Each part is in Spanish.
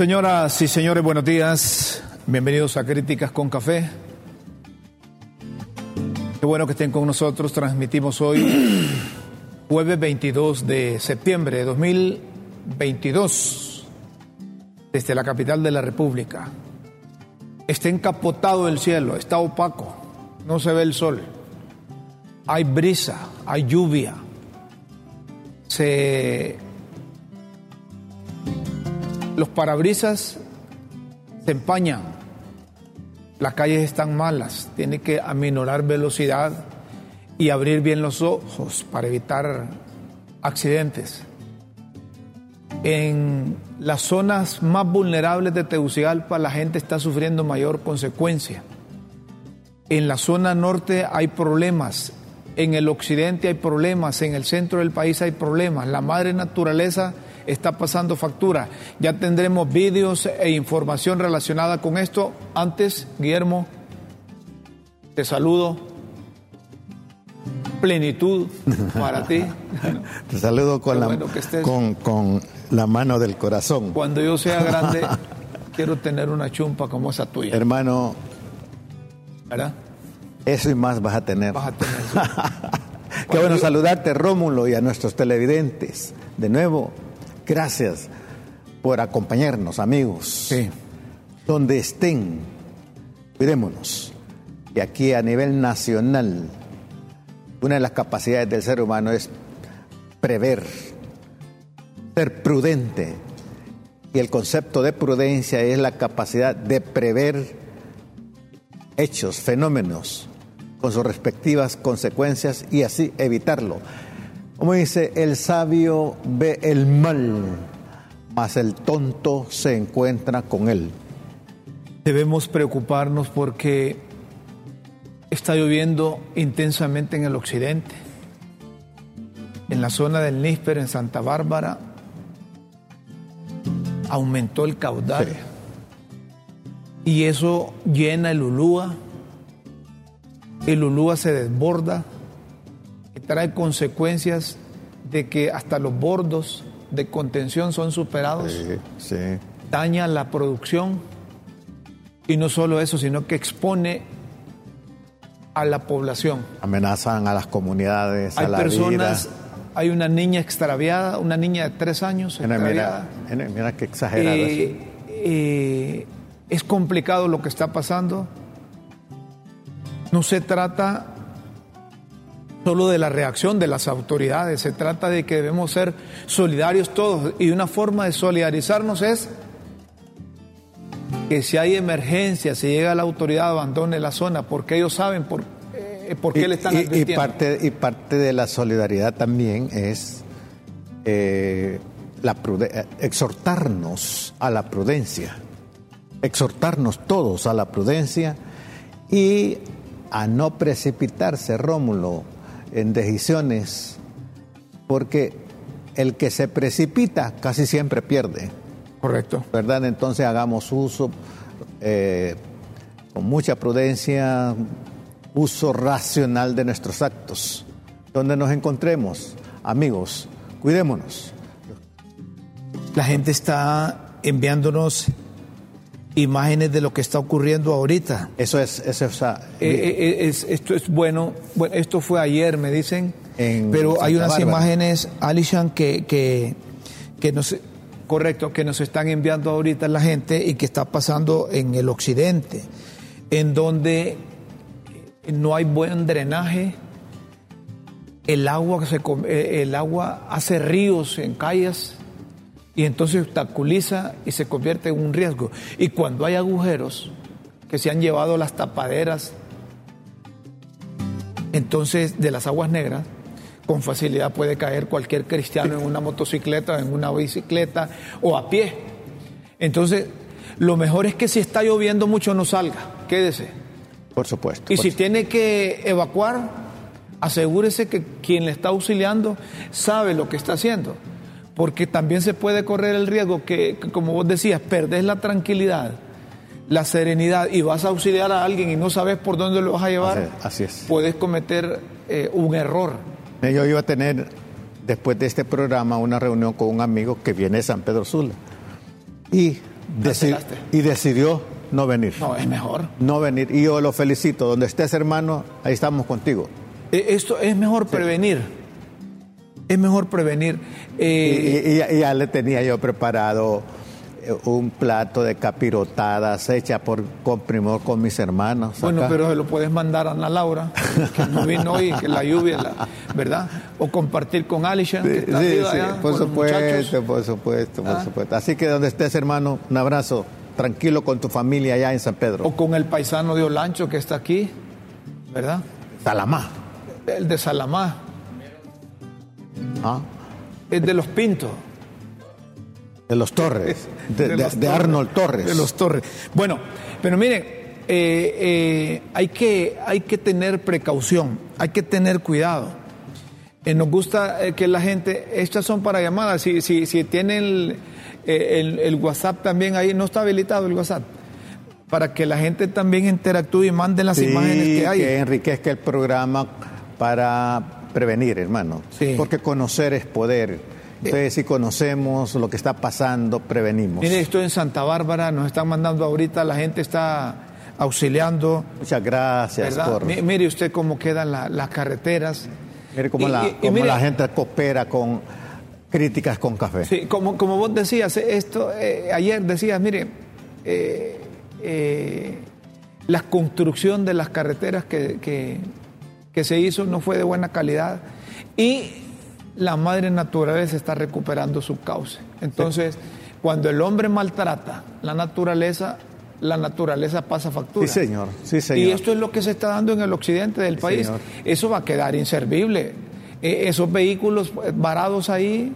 Señoras y señores, buenos días. Bienvenidos a Críticas con Café. Qué bueno que estén con nosotros. Transmitimos hoy, jueves 22 de septiembre de 2022, desde la capital de la República. Está encapotado el cielo, está opaco, no se ve el sol. Hay brisa, hay lluvia. Se los parabrisas se empañan, las calles están malas, tiene que aminorar velocidad y abrir bien los ojos para evitar accidentes. En las zonas más vulnerables de Tegucigalpa la gente está sufriendo mayor consecuencia. En la zona norte hay problemas, en el occidente hay problemas, en el centro del país hay problemas. La madre naturaleza está pasando factura. Ya tendremos vídeos e información relacionada con esto. Antes, Guillermo, te saludo. Plenitud para ti. te saludo con la, con, con la mano del corazón. Cuando yo sea grande, quiero tener una chumpa como esa tuya. Hermano, ¿verdad? Eso y más vas a tener. Vas a tener. Qué bueno saludarte, Rómulo, y a nuestros televidentes. De nuevo, Gracias por acompañarnos, amigos. Sí. Donde estén, cuidémonos. Y aquí a nivel nacional, una de las capacidades del ser humano es prever, ser prudente. Y el concepto de prudencia es la capacidad de prever hechos, fenómenos, con sus respectivas consecuencias y así evitarlo. Como dice, el sabio ve el mal, mas el tonto se encuentra con él. Debemos preocuparnos porque está lloviendo intensamente en el occidente, en la zona del Nísper, en Santa Bárbara, aumentó el caudal. Sí. Y eso llena el Ulúa, el Ulúa se desborda trae consecuencias de que hasta los bordos de contención son superados, sí, daña la producción y no solo eso, sino que expone a la población. Amenazan a las comunidades, hay a la personas, Hay una niña extraviada, una niña de tres años extraviada. Mira, mira, qué exagerado. Eh, eh, es complicado lo que está pasando. No se trata solo de la reacción de las autoridades, se trata de que debemos ser solidarios todos y una forma de solidarizarnos es que si hay emergencia, si llega la autoridad, abandone la zona, porque ellos saben por, eh, por qué le están y, y, parte, y parte de la solidaridad también es eh, la exhortarnos a la prudencia, exhortarnos todos a la prudencia y a no precipitarse, Rómulo en decisiones, porque el que se precipita casi siempre pierde. Correcto. ¿Verdad? Entonces hagamos uso eh, con mucha prudencia, uso racional de nuestros actos. Donde nos encontremos, amigos, cuidémonos. La gente está enviándonos imágenes de lo que está ocurriendo ahorita. Eso es, eso es, eh, eh, es, esto es bueno. bueno. Esto fue ayer, me dicen, en pero Santa hay unas Bárbara. imágenes, Alishan, que, que, que nos, correcto, que nos están enviando ahorita la gente y que está pasando en el occidente, en donde no hay buen drenaje. El agua, se, el agua hace ríos en calles y entonces obstaculiza y se convierte en un riesgo. Y cuando hay agujeros que se han llevado las tapaderas, entonces de las aguas negras, con facilidad puede caer cualquier cristiano en una motocicleta, en una bicicleta o a pie. Entonces, lo mejor es que si está lloviendo mucho no salga, quédese. Por supuesto. Y por si tiene que evacuar, asegúrese que quien le está auxiliando sabe lo que está haciendo. Porque también se puede correr el riesgo que, que, como vos decías, perdés la tranquilidad, la serenidad y vas a auxiliar a alguien y no sabes por dónde lo vas a llevar. Así- es. Puedes cometer eh, un error. Yo iba a tener, después de este programa, una reunión con un amigo que viene de San Pedro Sula. Y, deci- y decidió no venir. No, es mejor. No venir. Y yo lo felicito. Donde estés, hermano, ahí estamos contigo. Eh, Esto es mejor prevenir. Es mejor prevenir. Y, Eh, y- y ya, y ya le tenía yo preparado eh, un plato de capirotadas hecha por con primor con mis hermanos. Bueno, pero se lo puedes mandar a Ana Laura, que no vino hoy, que la lluvia, la- ¿verdad? O compartir con Alishan, que Sí, está sí, arriba sí, allá, por supuesto, por supuesto, por Ah. supuesto. Así que donde estés, hermano, un abrazo. Tranquilo con tu familia allá en San Pedro. O con el paisano de Olancho que está aquí, ¿verdad? Salamá. El de Salamá, ¿ah? el de los Pintos. De los Torres. De, de- los de Arnold Torres. De los Torres. Bueno, pero miren, eh, eh, hay, que, hay que tener precaución, hay que tener cuidado. Eh, nos gusta eh, que la gente, estas son para llamadas, si, si, si tienen el, eh, el- el WhatsApp también ahí, no está habilitado el WhatsApp, para que la gente también interactúe y mande las Sí, imágenes que hay. que enriquezca el programa para prevenir, hermano. Sí. Porque conocer es poder. Entonces, si conocemos lo que está pasando, prevenimos. Mire, estoy en Santa Bárbara, nos están mandando ahorita, la gente está auxiliando. Muchas gracias por... Mi- Mire usted cómo quedan la- las carreteras. Mire cómo, Y- la, y cómo mire- la gente coopera con críticas con café. Sí, como, como vos decías, esto, eh, ayer decías, mire, eh, eh, la construcción de las carreteras que, que- que se hizo no fue de buena calidad y la madre naturaleza está recuperando su cauce. Entonces, cuando el hombre maltrata la naturaleza, la naturaleza pasa factura. Sí, señor. Sí, señor. Y esto es lo que se está dando en el occidente del Sí, país. señor. Eso va a quedar inservible. Eh, esos vehículos eh, varados ahí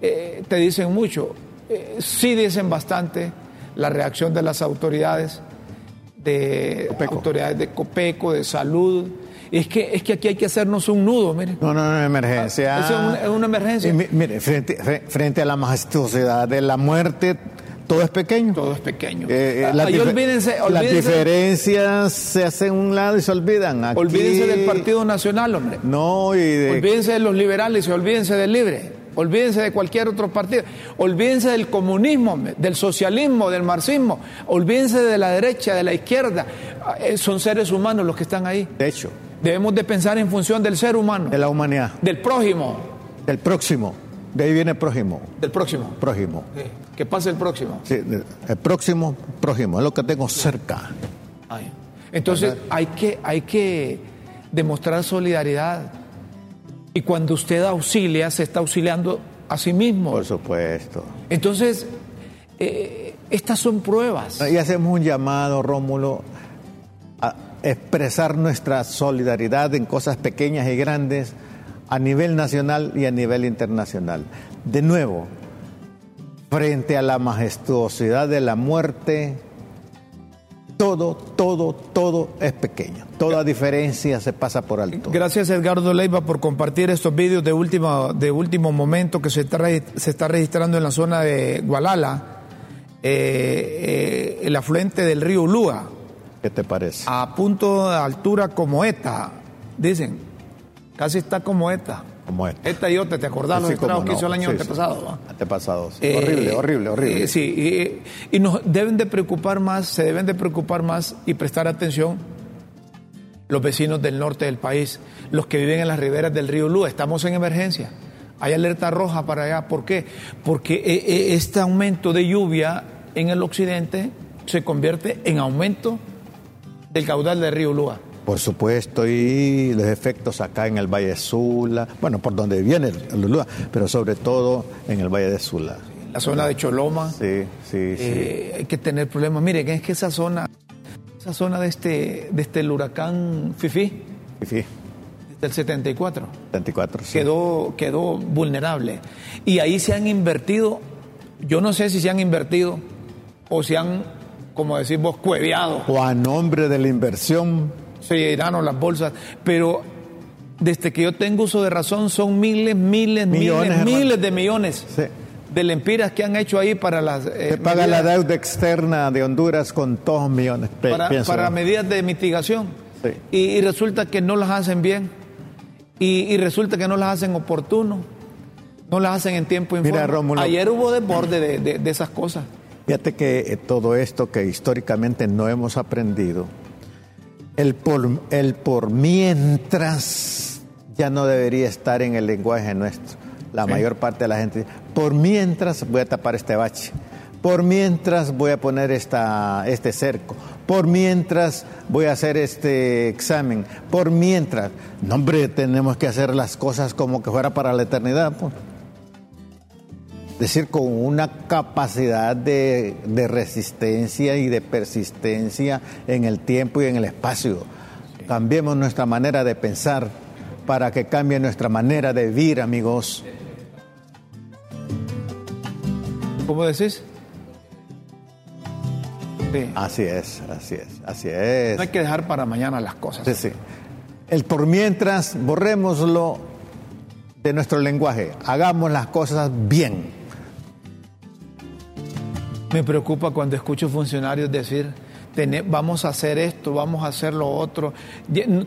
eh, te dicen mucho. Eh, sí dicen bastante la reacción de las autoridades, de Copeco. autoridades de Copeco, de salud. Es que, es que aquí hay que hacernos un nudo, mire. No, no, no, emergencia. Ah, eso es una- es una emergencia. Y mire, frente, fre- frente a la majestuosidad de la muerte, todo es pequeño. Todo es pequeño. Eh, eh, Ah, ahí olvídense, las olvídense, diferencias se hacen a un lado y se olvidan. Aquí- olvídense del Partido Nacional, hombre. No, y de. Olvídense de los liberales y olvídense del libre. Olvídense de cualquier otro partido. Olvídense del comunismo, hombre, del socialismo, del marxismo. Olvídense de la derecha, de la izquierda. Ah, eh, Son seres humanos los que están ahí. De hecho, Debemos de pensar en función del ser humano, de la humanidad, del prójimo, del próximo. De ahí viene el prójimo. del próximo. Prójimo. Sí, Que pase el próximo. Sí, el próximo, prójimo. Es lo que tengo cerca. Ay. Entonces hay que, hay que demostrar solidaridad. Y cuando usted auxilia, se está auxiliando a sí mismo. Por supuesto. Entonces, eh, estas son pruebas. Y hacemos un llamado, Rómulo, expresar nuestra solidaridad en cosas pequeñas y grandes a nivel nacional y a nivel internacional. De nuevo, frente a la majestuosidad de la muerte, todo, todo, todo es pequeño. Toda diferencia se pasa por alto. Gracias Edgardo Leiva por compartir estos vídeos de último, de último momento que se está, se está registrando en la zona de Gualala, eh, eh, el afluente del río Ulúa, ¿Qué te parece? a punto de altura como esta, dicen, casi está como esta. Como esta. Esta y otra, ¿te acordás los Sí, cómo estragos que hizo el año Sí, sí. antepasado? va? Antepasado, sí. Eh, horrible, horrible, horrible. eh, sí, y, y nos deben de preocupar más, se deben de preocupar más y prestar atención los vecinos del norte del país, los que viven en las riberas del río Lúa. Estamos en emergencia. Hay alerta roja para allá. ¿Por qué? Porque eh, este aumento de lluvia en el occidente se convierte en aumento del caudal del río Lúa. Por supuesto, y los efectos acá en el Valle de Sula, bueno, por donde viene el Lulúa, pero sobre todo en el Valle de Sula. la zona de Choloma. Sí, sí, sí. Eh, hay que tener problemas. Miren, es que esa zona, esa zona de este, de este el huracán Fifi, Sí, del 74, 74, sí. quedó, quedó vulnerable. Y ahí se han invertido, yo no sé si se han invertido o se han, como decimos, cueveado. O a nombre de la inversión, se llenaron las bolsas, pero desde que yo tengo uso de razón son miles, miles, Millones, miles, miles de millones Sí. de lempiras que han hecho ahí para las eh, se paga la deuda externa de Honduras con todos millones, para, medidas de mitigación Sí. y, y resulta que no las hacen bien y, y resulta que no las hacen oportuno, no las hacen en tiempo y Mira. Rómulo. Ayer hubo desborde de, de- de esas cosas. Fíjate que eh, todo esto que históricamente no hemos aprendido, el por, el por mientras ya no debería estar en el lenguaje nuestro. La mayor parte de la gente dice, por mientras voy a tapar este bache, por mientras voy a poner esta, este cerco, por mientras voy a hacer este examen, por mientras. No, hombre, tenemos que hacer las cosas como que fuera para la eternidad. pues decir, con una capacidad de, de resistencia y de persistencia en el tiempo y en el espacio. Cambiemos nuestra manera de pensar para que cambie nuestra manera de vivir, amigos. ¿Cómo decís? Sí. Así es, así es, así es. No hay que dejar para mañana las cosas. Sí, sí. El por mientras, borrémoslo de nuestro lenguaje. Hagamos las cosas bien. Me preocupa cuando escucho funcionarios decir, "Tene- vamos a hacer esto, vamos a hacer lo otro,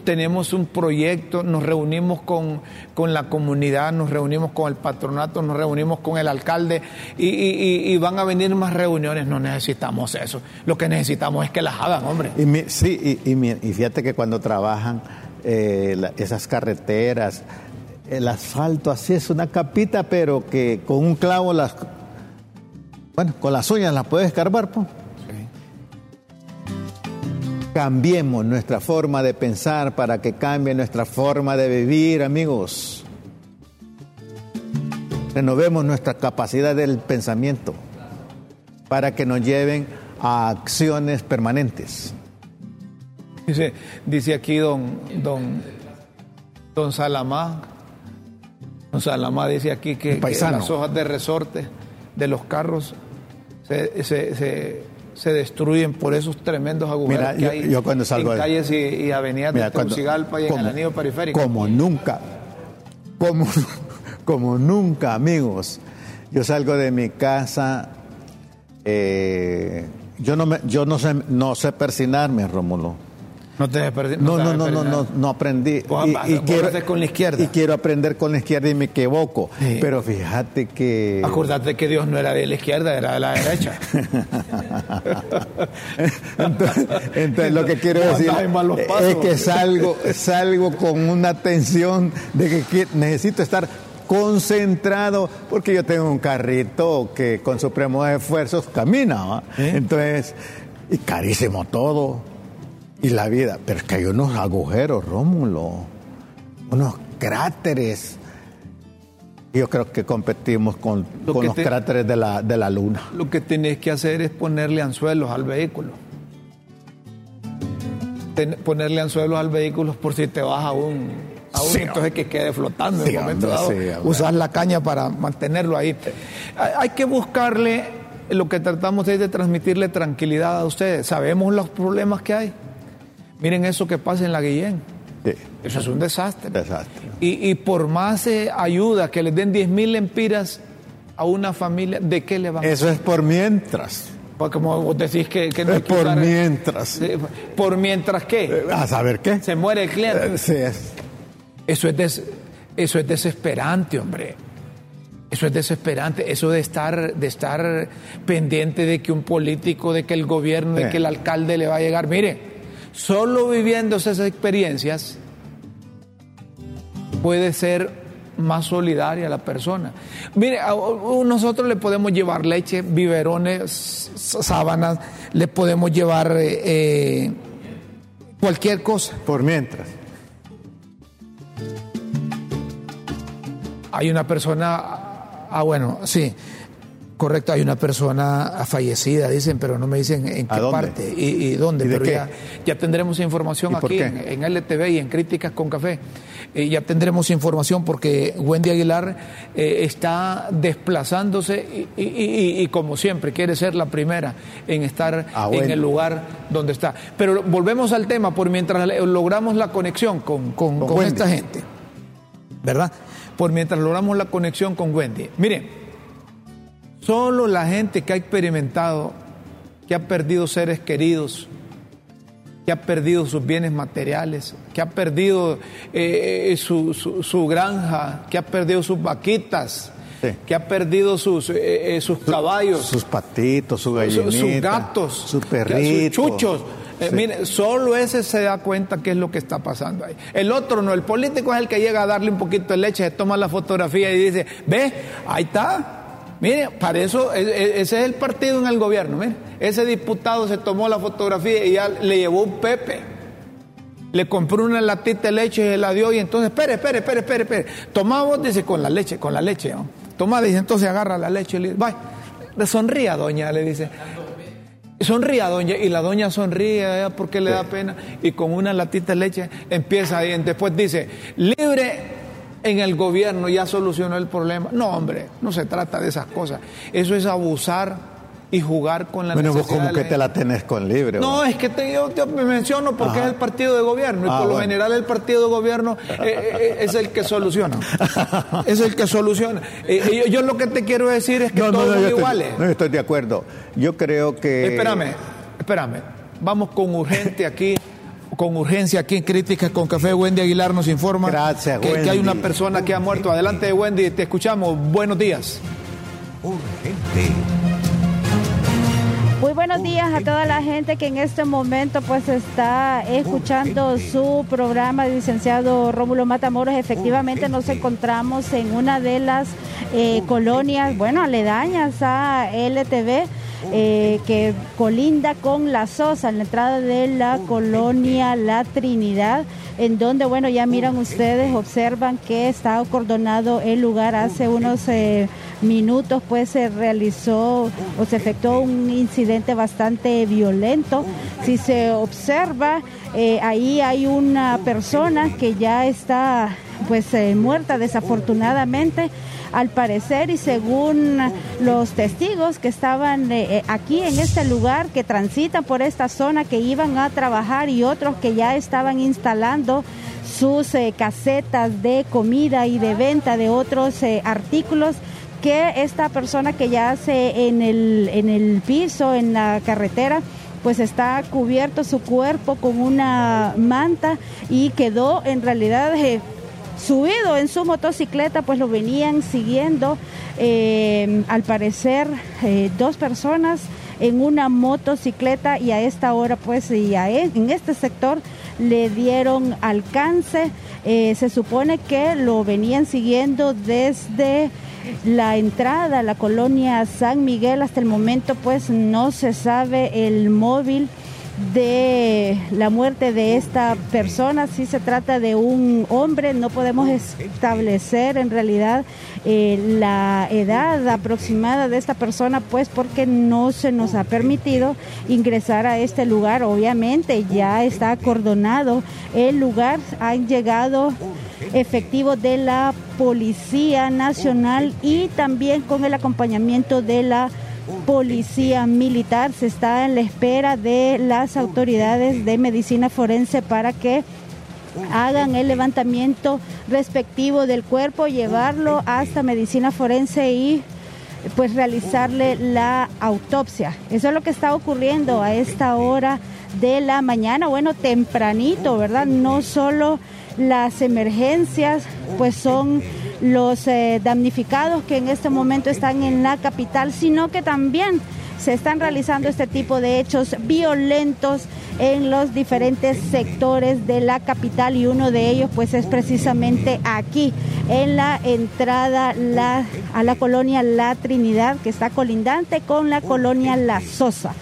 tenemos un proyecto, nos reunimos con, con la comunidad, nos reunimos con el patronato, nos reunimos con el alcalde y, van a venir más reuniones. No necesitamos eso. Lo que necesitamos es que las hagan, hombre. Y sí, y, fíjate que cuando trabajan eh, esas carreteras, el asfalto así es una capita, pero que con un clavo las, bueno, con las uñas las puedes escarbar, pues. Cambiemos nuestra forma de pensar para que cambie nuestra forma de vivir, amigos. Renovemos nuestra capacidad del pensamiento para que nos lleven a acciones permanentes. Dice, dice aquí don, don, don Salamá, don Salamá dice aquí que, que las hojas de resorte de los carros se, se- se- se destruyen por esos tremendos agujeros Mira, que yo- hay yo cuando salgo en de- calles y, y avenidas Mira, de Tegucigalpa y en el anillo periférico. Como nunca, como, como nunca, amigos. Yo salgo de mi casa, eh, yo no me, yo no sé, no sé persinarme, Rómulo. No te desperdi- No, no, no, no, no, no aprendí. Vas- vos haces con la izquierda. y quiero aprender con la izquierda y me equivoco. Sí. Pero fíjate que. Acordate que Dios no era de la izquierda, era de la derecha. entonces, entonces, lo que quiero decir es que salgo, salgo con una tensión de que necesito estar concentrado porque yo tengo un carrito que con supremos esfuerzos camina, ¿va? entonces y carísimo todo y la vida, pero es que hay unos agujeros, Rómulo, unos cráteres. Yo creo que competimos con, Lo con que los te- cráteres de la, de la luna. Lo que tenés que hacer es ponerle anzuelos al vehículo. Ten- ponerle anzuelos al vehículo por si te vas a un, a un Sí, entonces que quede flotando en Sí, un momento dado. sí. Usar la caña para mantenerlo ahí. Hay, hay que buscarle, lo que tratamos es de transmitirle tranquilidad a ustedes. Sabemos los problemas que hay. Miren eso que pasa en la Guillén. Sí, Eso es un desastre. desastre. Y, y por más eh, ayuda que les den 10 mil empiras a una familia, ¿de qué le van a Eso es por mientras. Porque como vos decís que, que no hay Es que por usar- mientras. Sí, Por mientras que ¿A saber qué? se muere el cliente. Eh, Sí, es. Eso es, des- eso es desesperante, hombre. Eso es desesperante. Eso de estar, de estar pendiente de que un político, de que el gobierno, de que el alcalde le va a llegar. Mire, solo viviendo esas experiencias puede ser más solidaria la persona. Mire, a- a- nosotros le podemos llevar leche, biberones, sábanas, le podemos llevar eh, eh, cualquier cosa. Por mientras. Hay una persona, ah bueno, sí, Correcto, hay una persona fallecida, dicen, pero no me dicen en qué parte y, dónde. pero Ya, ya, tendremos información aquí en, LTV y en Críticas con Café. Eh, ya tendremos información porque Wendy Aguilar eh, está desplazándose y, como siempre quiere ser la primera en estar ah, en el lugar donde está. Pero volvemos al tema, por mientras logramos la conexión con, con, con esta gente, ¿verdad? Por mientras logramos la conexión con Wendy. Miren. Solo la gente que ha experimentado, que ha perdido seres queridos, que ha perdido sus bienes materiales, que ha perdido eh, eh, su, granja, que ha perdido sus vaquitas, que ha perdido sus, eh, sus caballos, sus patitos, sus gallinitas, sus gatos, sus perritos, sus chuchos. mire, solo ese se da cuenta qué es lo que está pasando ahí. El otro no, el político es el que llega a darle un poquito de leche, se toma la fotografía y dice, ve, ahí está, Mire, para eso, e, e, ese es el partido en el gobierno. Mire, ese diputado se tomó la fotografía y ya le llevó un Pepe. Le compró una latita de leche y se la dio y entonces, espere, espere, espere, espere, espere. Toma vos, dice, con la leche, con la leche. ¿no? Toma, dice, entonces agarra la leche y le dice, vaya, sonría, doña, le dice. Sonría, doña, y la doña sonríe porque le da pena y con una latita de leche empieza ahí. Después dice, libre en el gobierno ya solucionó el problema. No, hombre, no se trata de esas cosas. Eso es abusar y jugar con la bueno, vos como que te la tenés con libre. No, es que yo, me menciono porque es el partido de gobierno y ah, por lo general el partido de gobierno eh, eh, eh, es el que soluciona. es el que soluciona. yo, lo que te quiero decir es que todos son iguales. no estoy de acuerdo. Yo creo que... Espérame, espérame. Vamos con urgente aquí con urgencia aquí en Críticas con Café. Wendy Aguilar nos informa que, hay una persona que ha muerto. Adelante, Wendy, te escuchamos. Buenos días. Urgente. Muy buenos días a toda la gente que en este momento pues está escuchando su programa, licenciado Rómulo Matamoros. Efectivamente nos encontramos en una de las eh, colonias, bueno, aledañas a LTV eh, que colinda con La Sosa, en la entrada de la colonia La Trinidad, en donde, bueno, ya miran ustedes, observan que está acordonado el lugar hace unos eh, minutos, pues se realizó o se efectuó un incidente bastante violento. Si se observa, eh, ahí hay una persona que ya está pues muerta desafortunadamente al parecer y según los testigos que estaban eh, eh, aquí en este lugar, que transitan por esta zona, que iban a trabajar y otros que ya estaban instalando sus eh, casetas de comida y de venta de otros artículos que esta persona que ya hace en el, en el piso, en la carretera, pues está cubierto su cuerpo con una manta y quedó en realidad subido en su motocicleta, pues lo venían siguiendo, eh, al parecer, eh, dos personas en una motocicleta y a esta hora, pues, y e, en este sector le dieron alcance. Eh, se supone que lo venían siguiendo desde la entrada a la colonia San Miguel. Hasta el momento, pues, no se sabe el móvil de la muerte de esta persona. Si se trata de un hombre, no podemos establecer en realidad eh, la edad aproximada de esta persona, pues porque no se nos ha permitido ingresar a este lugar. Obviamente ya está acordonado el lugar, han llegado efectivos de la Policía Nacional y también con el acompañamiento de la policía militar. Se está en la espera de las autoridades de medicina forense para que hagan el levantamiento respectivo del cuerpo, llevarlo hasta medicina forense y pues realizarle la autopsia. Eso es lo que está ocurriendo a esta hora de la mañana, bueno, tempranito, ¿verdad? No solo las emergencias, pues son los eh, damnificados que en este momento están en la capital, sino que también se están realizando este tipo de hechos violentos en los diferentes sectores de la capital y uno de ellos pues es precisamente aquí en la entrada a la colonia La Trinidad que está colindante con la colonia La Sosa.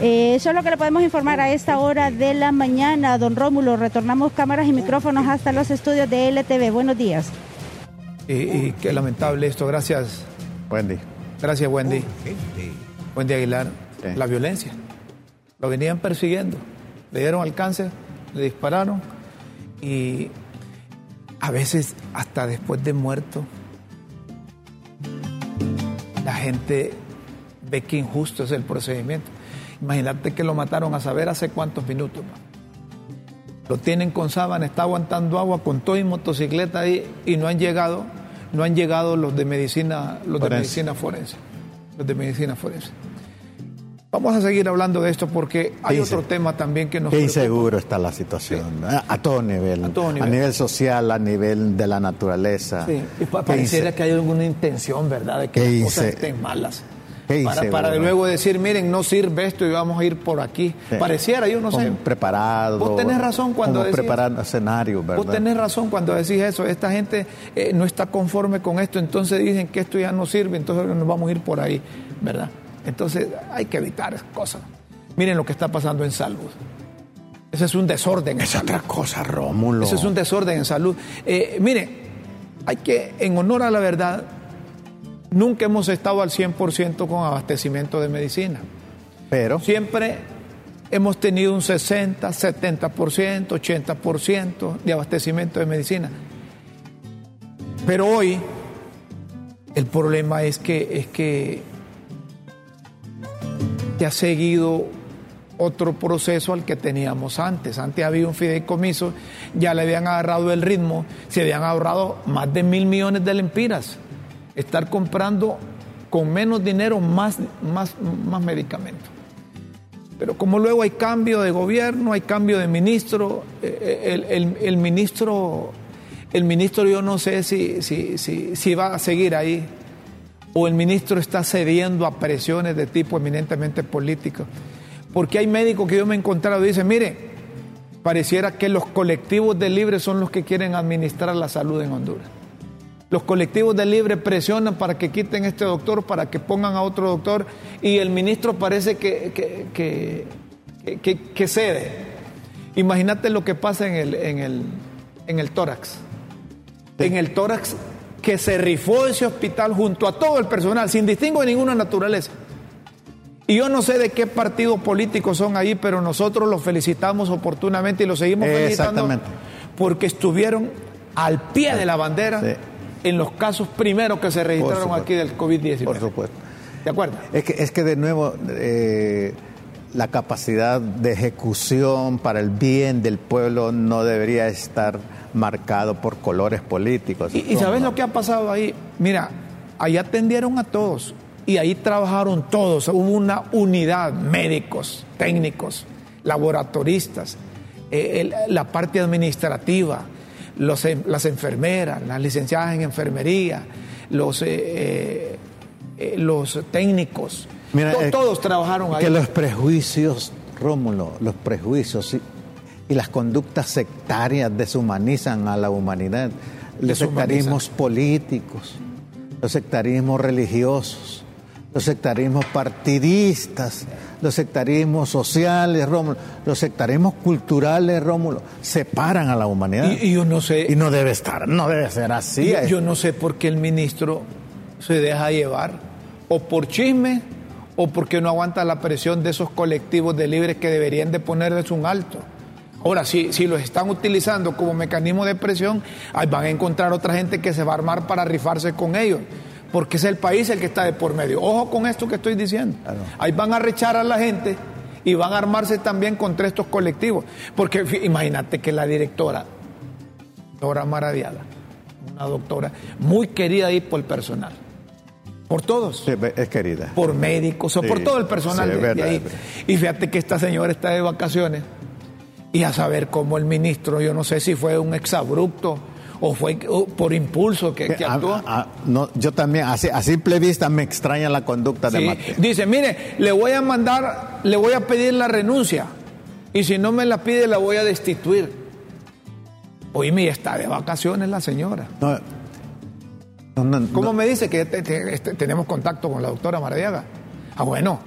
Eh, eso es lo que le podemos informar a esta hora de la mañana. Don Rómulo, retornamos cámaras y micrófonos hasta los estudios de LTV. Buenos días. Y, qué lamentable esto, gracias. Wendy. Gracias, Wendy. Wendy Aguilar. La violencia. Lo venían persiguiendo. Le dieron alcance, le dispararon y a veces hasta después de muerto la gente ve que injusto es el procedimiento. Imagínate que lo mataron a saber hace cuántos minutos. Lo tienen con sábana, está aguantando agua con todo y motocicleta ahí y no han llegado, no han llegado los de medicina, los de medicina forense. Los de medicina forense. Vamos a seguir hablando de esto porque hay otro tema también que nos Qué inseguro está la situación, a, todo nivel, a, todo nivel, a nivel social, a nivel de la naturaleza. Sí, y pareciera que hay alguna intención, ¿verdad?, de que las cosas estén malas. Para, para, luego decir, miren, no sirve esto y vamos a ir por aquí. Pareciera, yo no sé. Preparado. Vos tenés razón cuando decís. Preparando escenarios, ¿verdad? Vos tenés razón cuando decís eso. Esta gente eh, no está conforme con esto, entonces dicen que esto ya no sirve, entonces nos vamos a ir por ahí, ¿verdad? Entonces hay que evitar cosas. Miren lo que está pasando en salud. Ese es un desorden. Es otra cosa, Rómulo. Ese es un desorden en salud. Eh, mire, hay que, en honor a la verdad, nunca hemos estado al 100% con abastecimiento de medicina. Pero. Siempre hemos tenido un 60, 70%, 80% de abastecimiento de medicina. Pero hoy el problema es que, es que ha seguido otro proceso al que teníamos antes. Antes había un fideicomiso, ya le habían agarrado el ritmo, se habían ahorrado más de mil millones de lempiras. Estar comprando con menos dinero más, más, más medicamentos. Pero como luego hay cambio de gobierno, hay cambio de ministro, eh, el, el, ministro, el ministro yo no sé si, si, si, si va a seguir ahí o el ministro está cediendo a presiones de tipo eminentemente político. Porque hay médicos que yo me he encontrado y dicen, mire, pareciera que los colectivos de libre son los que quieren administrar la salud en Honduras. Los colectivos de libre presionan para que quiten este doctor, para que pongan a otro doctor, y el ministro parece que, que, que, cede. Imagínate lo que pasa en el, en el, en el tórax. En el tórax que se rifó ese hospital junto a todo el personal, sin distingo de ninguna naturaleza. Y yo no sé de qué partido político son ahí, pero nosotros los felicitamos oportunamente y los seguimos felicitando porque estuvieron al pie de la bandera en los casos primeros que se registraron aquí del COVID-19. Por supuesto. ¿De acuerdo? Es que, es que de nuevo, eh, la capacidad de ejecución para el bien del pueblo no debería estar marcado por colores políticos. ¿Y, sabes lo que ha pasado ahí? Mira, ahí atendieron a todos y ahí trabajaron todos. Hubo una unidad, médicos, técnicos, laboratoristas, eh, la parte administrativa, los, las enfermeras, las licenciadas en enfermería, los, eh, eh, los técnicos. todos trabajaron ahí. Que los prejuicios, Rómulo, los prejuicios y las conductas sectarias deshumanizan a la humanidad. Los sectarismos políticos, los sectarismos religiosos, los sectarismos partidistas, los sectarismos sociales, Rómulo, los sectarismos culturales, Rómulo, separan a la humanidad. Y, yo no sé. Y no debe estar, no debe ser así. yo no sé por qué el ministro se deja llevar, o por chisme, o porque no aguanta la presión de esos colectivos de libres que deberían de ponerles un alto. Ahora, si, si los están utilizando como mecanismo de presión, ahí van a encontrar otra gente que se va a armar para rifarse con ellos, porque es el país el que está de por medio. Ojo con esto que estoy diciendo. Ahí van a rechar a la gente y van a armarse también contra estos colectivos. Porque imagínate que la directora, Dora Maradiaga, una doctora muy querida ahí por el personal. Por todos. es querida. Por médicos, o por todo el personal de, ahí. Y fíjate que esta señora está de vacaciones y a saber cómo el ministro, yo no sé si fue un exabrupto o fue por impulso que, actuó. no, yo también, a, simple vista me extraña la conducta de Mateo. Dice, mire, le voy a mandar, le voy a pedir la renuncia y si no me la pide la voy a destituir. Oíme, está de vacaciones la señora. ¿Cómo me dice que este, tenemos contacto con la doctora Maradiaga? Ah, bueno,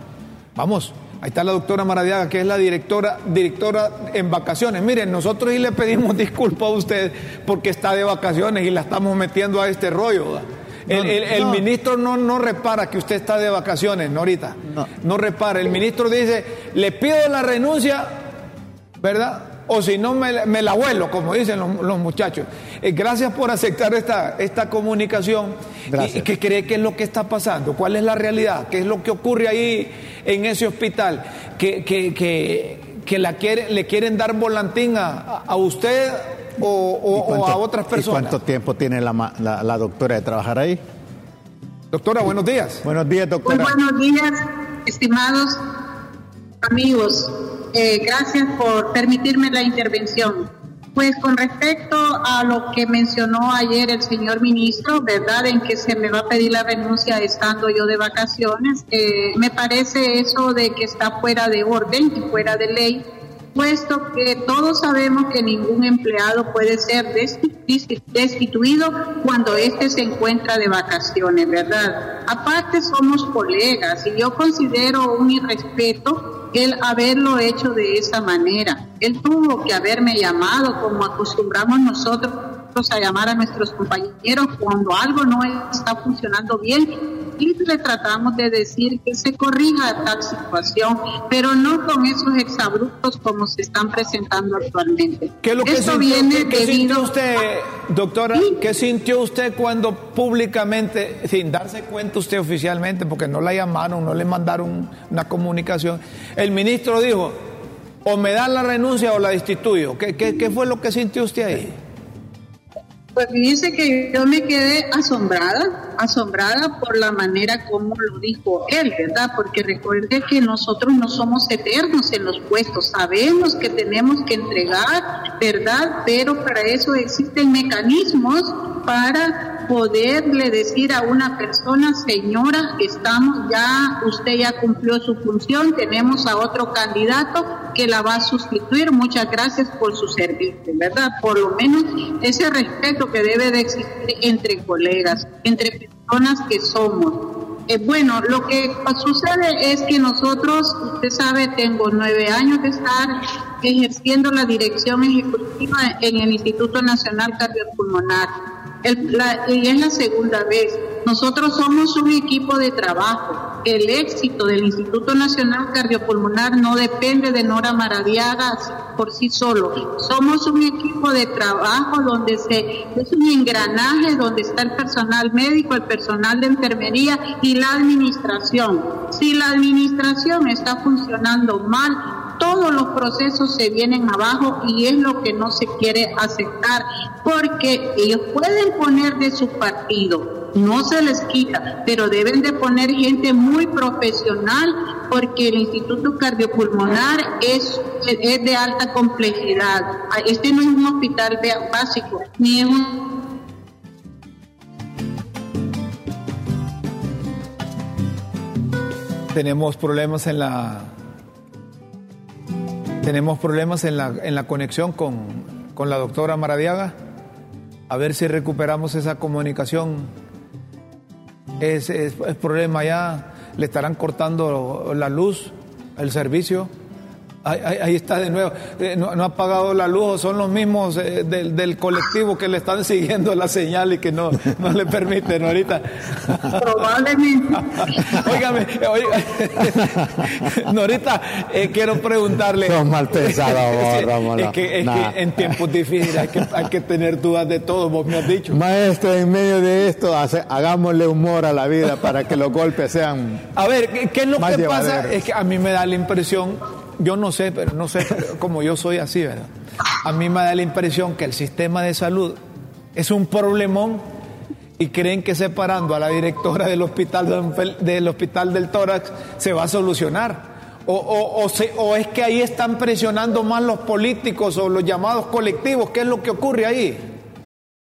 vamos, Ahí está la doctora Maradiaga, que es la directora, directora en vacaciones. Miren, nosotros sí le pedimos disculpas a usted porque está de vacaciones y la estamos metiendo a este rollo. El, ministro no, no repara que usted está de vacaciones, Norita. No. no repara. El ministro dice, le pido la renuncia, ¿verdad? O si no, me, la vuelo, como dicen los, muchachos. Eh, gracias por aceptar esta, esta comunicación. Y, ¿Qué cree que es lo que está pasando? ¿Cuál es la realidad? ¿Qué es lo que ocurre ahí en ese hospital? Que, que, que, la quiere, le quieren dar volantín a, a usted o, a otras personas. ¿y ¿Cuánto tiempo tiene la, la, doctora de trabajar ahí? Doctora, buenos días. Buenos días, doctora. Muy buenos días, estimados amigos. Eh, gracias por permitirme la intervención. Pues con respecto a lo que mencionó ayer el señor ministro, ¿verdad? En que se me va a pedir la renuncia estando yo de vacaciones, eh, me parece eso de que está fuera de orden y fuera de ley puesto que todos sabemos que ningún empleado puede ser destituido cuando éste se encuentra de vacaciones, ¿verdad? Aparte somos colegas y yo considero un irrespeto el haberlo hecho de esa manera. Él tuvo que haberme llamado como acostumbramos nosotros a llamar a nuestros compañeros cuando algo no está funcionando bien y le tratamos de decir que se corrija tal situación, pero no con esos exabruptos como se están presentando actualmente. ¿Qué es lo que sintió, usted, doctora? ¿Qué sintió usted cuando públicamente, sin darse cuenta usted oficialmente, porque no la llamaron, no le mandaron una comunicación, el ministro dijo, o me dan la renuncia o la destituyo? ¿Qué, qué, qué fue lo que sintió usted ahí? Pues fíjense que yo me quedé asombrada, asombrada por la manera como lo dijo él, ¿verdad? Porque recuerde que nosotros no somos eternos en los puestos, sabemos que tenemos que entregar, ¿verdad? Pero para eso existen mecanismos para poderle decir a una persona, señora, estamos ya, usted ya cumplió su función, tenemos a otro candidato que la va a sustituir, muchas gracias por su servicio, ¿verdad? Por lo menos ese respeto que debe de existir entre colegas, entre personas que somos. Eh, bueno, lo que sucede es que nosotros, usted sabe, tengo nueve años de estar ejerciendo la dirección ejecutiva en el Instituto Nacional Cardiopulmonar y es la segunda vez. Nosotros somos un equipo de trabajo. El éxito del Instituto Nacional Cardiopulmonar no depende de Nora Maradiaga por sí solo. Somos un equipo de trabajo donde se es un engranaje donde está el personal médico, el personal de enfermería y la administración. Si la administración está funcionando mal, todos los procesos se vienen abajo y es lo que no se quiere aceptar, porque ellos pueden poner de su partido, no se les quita, pero deben de poner gente muy profesional porque el Instituto Cardiopulmonar es, es de alta complejidad. Este no es un hospital básico, ni es un tenemos problemas en la tenemos problemas en la, en la conexión con, con, la doctora Maradiaga. A ver si recuperamos esa comunicación. Es, es, es problema ya. Le estarán cortando la luz, el servicio. Ahí, está de nuevo. Eh, no, ha pagado la luz, son los mismos eh, del, colectivo que le están siguiendo la señal y que no, no le permiten ahorita. Probablemente. Óigame, Norita, eh, quiero preguntarle. Son mal pensados, es, que, es que en tiempos difíciles hay que, hay que tener dudas de todo, vos me has dicho. Maestro, en medio de esto, hagámosle humor a la vida para que los golpes sean. A ver, ¿qué, es lo que pasa? Es que a mí me da la impresión yo no sé, pero no sé, como yo soy así, ¿verdad? A mí me da la impresión que el sistema de salud es un problemón y creen que separando a la directora del hospital del, hospital del tórax se va a solucionar. O, o, o, o, es que ahí están presionando más los políticos o los llamados colectivos. ¿Qué es lo que ocurre ahí?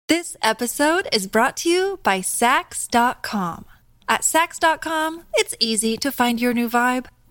This episode is brought to you by Sax.com. At Sax.com, it's easy to find your new vibe.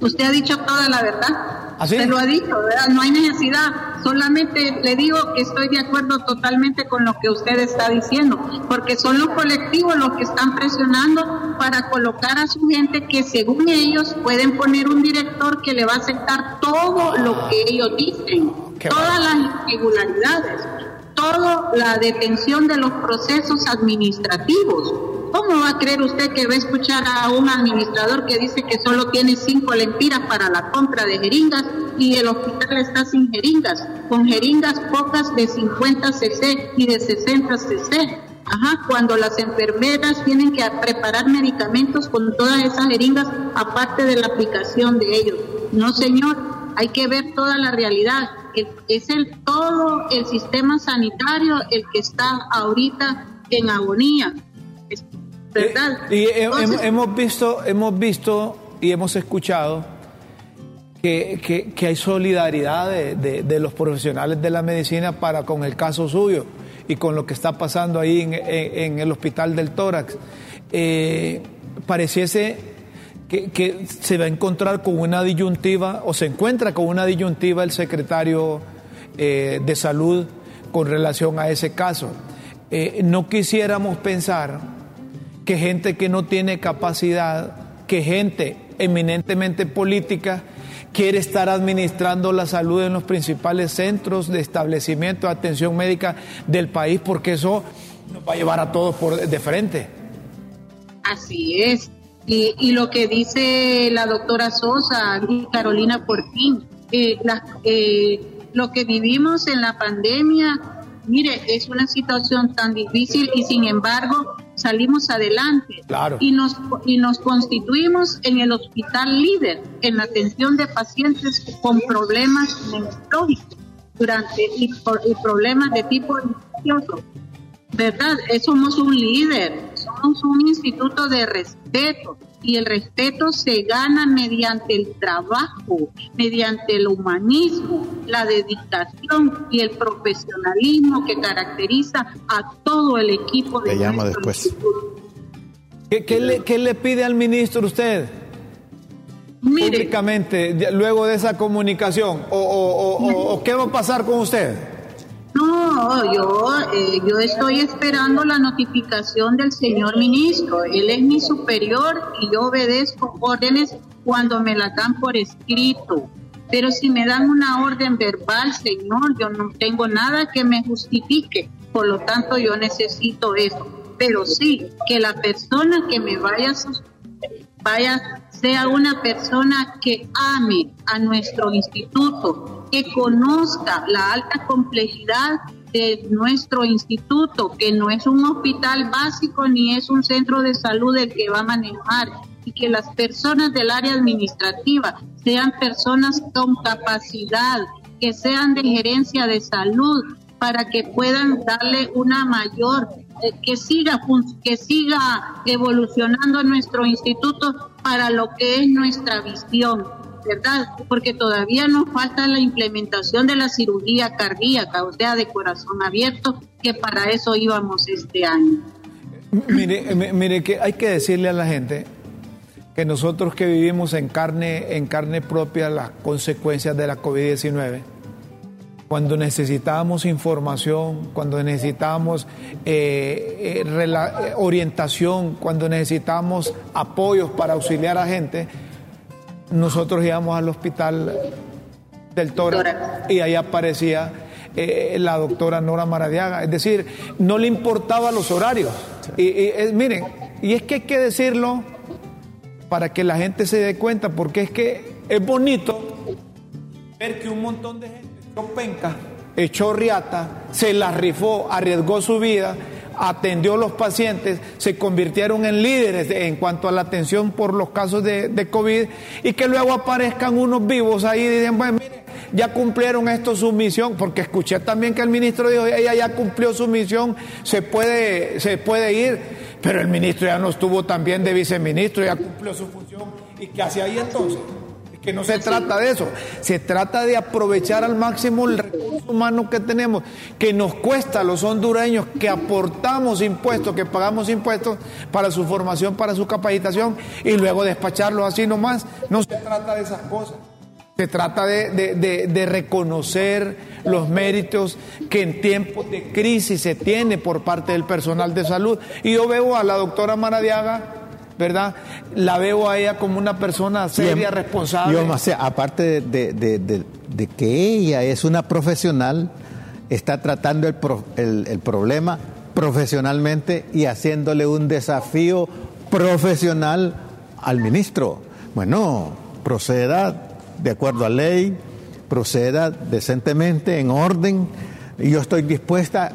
Usted ha dicho toda la verdad. ¿Así? Se lo ha dicho, ¿verdad? No hay necesidad. Solamente le digo que estoy de acuerdo totalmente con lo que usted está diciendo, porque son los colectivos los que están presionando para colocar a su gente que según ellos pueden poner un director que le va a aceptar todo lo que ellos dicen, Qué todas las irregularidades, toda la detención de los procesos administrativos. ¿Cómo va a creer usted que va a escuchar a un administrador que dice que solo tiene cinco lempiras para la compra de jeringas y el hospital está sin jeringas, con jeringas pocas de 50 cc y de 60 cc? Ajá, cuando las enfermeras tienen que preparar medicamentos con todas esas jeringas aparte de la aplicación de ellos. No, señor, hay que ver toda la realidad. Es el todo el sistema sanitario el que está ahorita en agonía. Verdad. Y, Entonces, hemos visto, hemos visto y hemos escuchado que, que- que hay solidaridad de, de- de los profesionales de la medicina para con el caso suyo y con lo que está pasando ahí en, en- en el hospital del tórax. Eh, pareciese que, que se va a encontrar con una disyuntiva o se encuentra con una disyuntiva el secretario eh, de salud con relación a ese caso. Eh, no quisiéramos pensar que gente que no tiene capacidad, que gente eminentemente política quiere estar administrando la salud en los principales centros de establecimiento de atención médica del país, porque eso nos va a llevar a todos por de frente. Así es. Y, lo que dice la doctora Sosa y Carolina Portín, eh, eh, lo que vivimos en la pandemia, mire, es una situación tan difícil y sin embargo salimos adelante. Claro. Y nos, y nos constituimos en el hospital líder en la atención de pacientes con problemas neurológicos durante y, por- y problemas de tipo infeccioso. ¿verdad? Eh, Somos un líder, somos un instituto de respeto y el respeto se gana mediante el trabajo, mediante el humanismo, la dedicación y el profesionalismo que caracteriza a todo el equipo de Le llamo después. instituto. ¿Qué, qué le, qué le pide al ministro usted Mire, públicamente luego de esa comunicación? ¿O, o- o- o- o qué va a pasar con usted? No, yo, eh, yo estoy esperando la notificación del señor ministro. Él es mi superior y yo obedezco órdenes cuando me las dan por escrito. Pero si me dan una orden verbal, señor, yo no tengo nada que me justifique. Por lo tanto, yo necesito eso. Pero sí, que la persona que me vaya vaya sea una persona que ame a nuestro instituto, que conozca la alta complejidad de nuestro instituto, que no es un hospital básico ni es un centro de salud el que va a manejar, y que las personas del área administrativa sean personas con capacidad, que sean de gerencia de salud, para que puedan darle una mayor eh, que siga que siga evolucionando nuestro instituto para lo que es nuestra visión, ¿verdad? Porque todavía nos falta la implementación de la cirugía cardíaca, o sea, de corazón abierto, que para eso íbamos este año. Mire, mi- mire que hay que decirle a la gente que nosotros que vivimos en carne, en carne propia las consecuencias de la COVID-19, cuando necesitábamos información, cuando necesitábamos eh, eh, eh, orientación, cuando necesitábamos apoyos para auxiliar a gente, nosotros íbamos al hospital del Tórax y ahí aparecía eh, la doctora Nora Maradiaga. Es decir, no le importaba los horarios. Y, y, eh, miren, y es que hay que decirlo para que la gente se dé cuenta, porque es que es bonito ver que un montón de gente echó penca, echó riata, se la rifó, arriesgó su vida, atendió a los pacientes, se convirtieron en líderes de- en cuanto a la atención por los casos de, COVID y que luego aparezcan unos vivos ahí y dicen, bueno, mire, ya cumplieron esto su misión, porque escuché también que el ministro dijo, ella ya cumplió su misión, se puede, se puede ir, pero el ministro ya no estuvo también de viceministro, ya cumplió su función. ¿Y qué hace ahí entonces? Es que no se trata de eso, se trata de aprovechar al máximo el recurso humanos que tenemos, que nos cuesta a los hondureños, que aportamos impuestos, que pagamos impuestos para su formación, para su capacitación y luego despacharlos así nomás. No se trata de esas cosas. Se trata de, de, reconocer los méritos que en tiempos de crisis se tiene por parte del personal de salud. Y yo veo a la doctora Maradiaga ¿verdad? La veo a ella como una persona seria, responsable. Yo, o sea, aparte de, que ella es una profesional, está tratando el, el problema profesionalmente y haciéndole un desafío profesional al ministro. Bueno, proceda de acuerdo a ley, proceda decentemente, en orden, y yo estoy dispuesta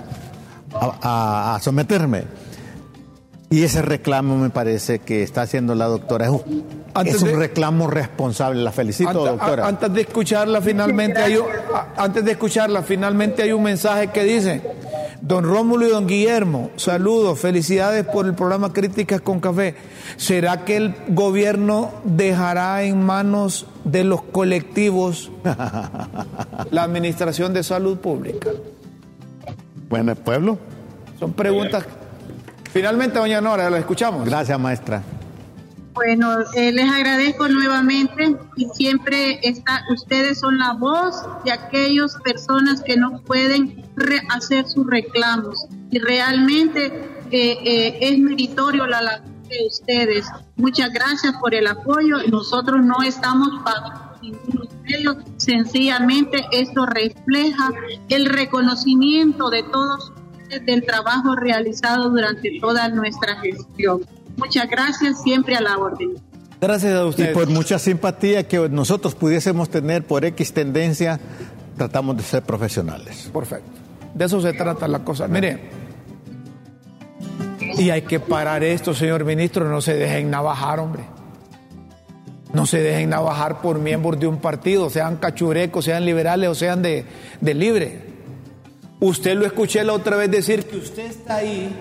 a, someterme. Y ese reclamo me parece que está haciendo la doctora. Es un, reclamo responsable. La felicito, doctora. Antes de escucharla, finalmente hay un, antes de escucharla, finalmente hay un mensaje que dice: Don Rómulo y don Guillermo, saludos, felicidades por el programa Críticas con Café. ¿Será que el gobierno dejará en manos de los colectivos la administración de salud pública? Bueno, pueblo. Son preguntas. Finalmente, doña Nora, la escuchamos. Gracias, maestra. Bueno, eh, les agradezco nuevamente y siempre está, ustedes son la voz de aquellas personas que no pueden hacer sus reclamos y realmente eh, eh, es meritorio la labor de ustedes. Muchas gracias por el apoyo. Nosotros no estamos pagando ningún medio, sencillamente esto refleja el reconocimiento de todos del trabajo realizado durante toda nuestra gestión. Muchas gracias, siempre a la orden. Gracias a usted. Y por mucha simpatía que nosotros pudiésemos tener por X tendencia, tratamos de ser profesionales. Perfecto. De eso se trata la cosa. Mire, y hay que parar esto, señor ministro, no se dejen navajar, hombre. No se dejen navajar por miembros de un partido, sean cachurecos, sean liberales o sean de, de libre. Usted lo escuché la otra vez decir que usted está ahí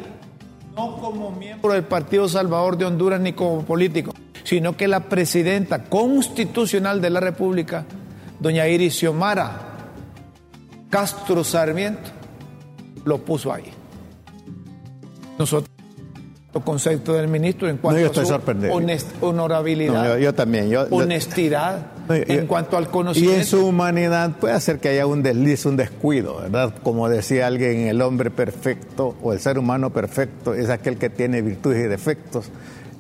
no como miembro del Partido Salvador de Honduras ni como político, sino que la presidenta constitucional de la República, doña Iris Xiomara Castro Sarmiento, lo puso ahí. Nosotros concepto del ministro en cuanto a su honorabilidad, yo, también, honestidad, en cuanto al conocimiento. Y en su humanidad puede hacer que haya un desliz, un descuido, ¿verdad? Como decía alguien, el hombre perfecto o el ser humano perfecto es aquel que tiene virtudes y defectos.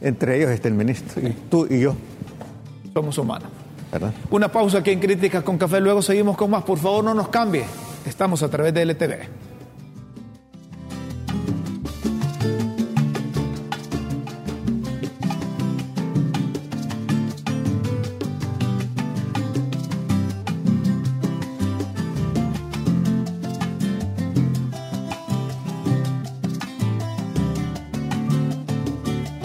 Entre ellos está el ministro, y tú y yo. Somos humanos. Una pausa aquí en Críticas con Café, luego seguimos con más. Por favor, no nos cambie. Estamos a través de LTV.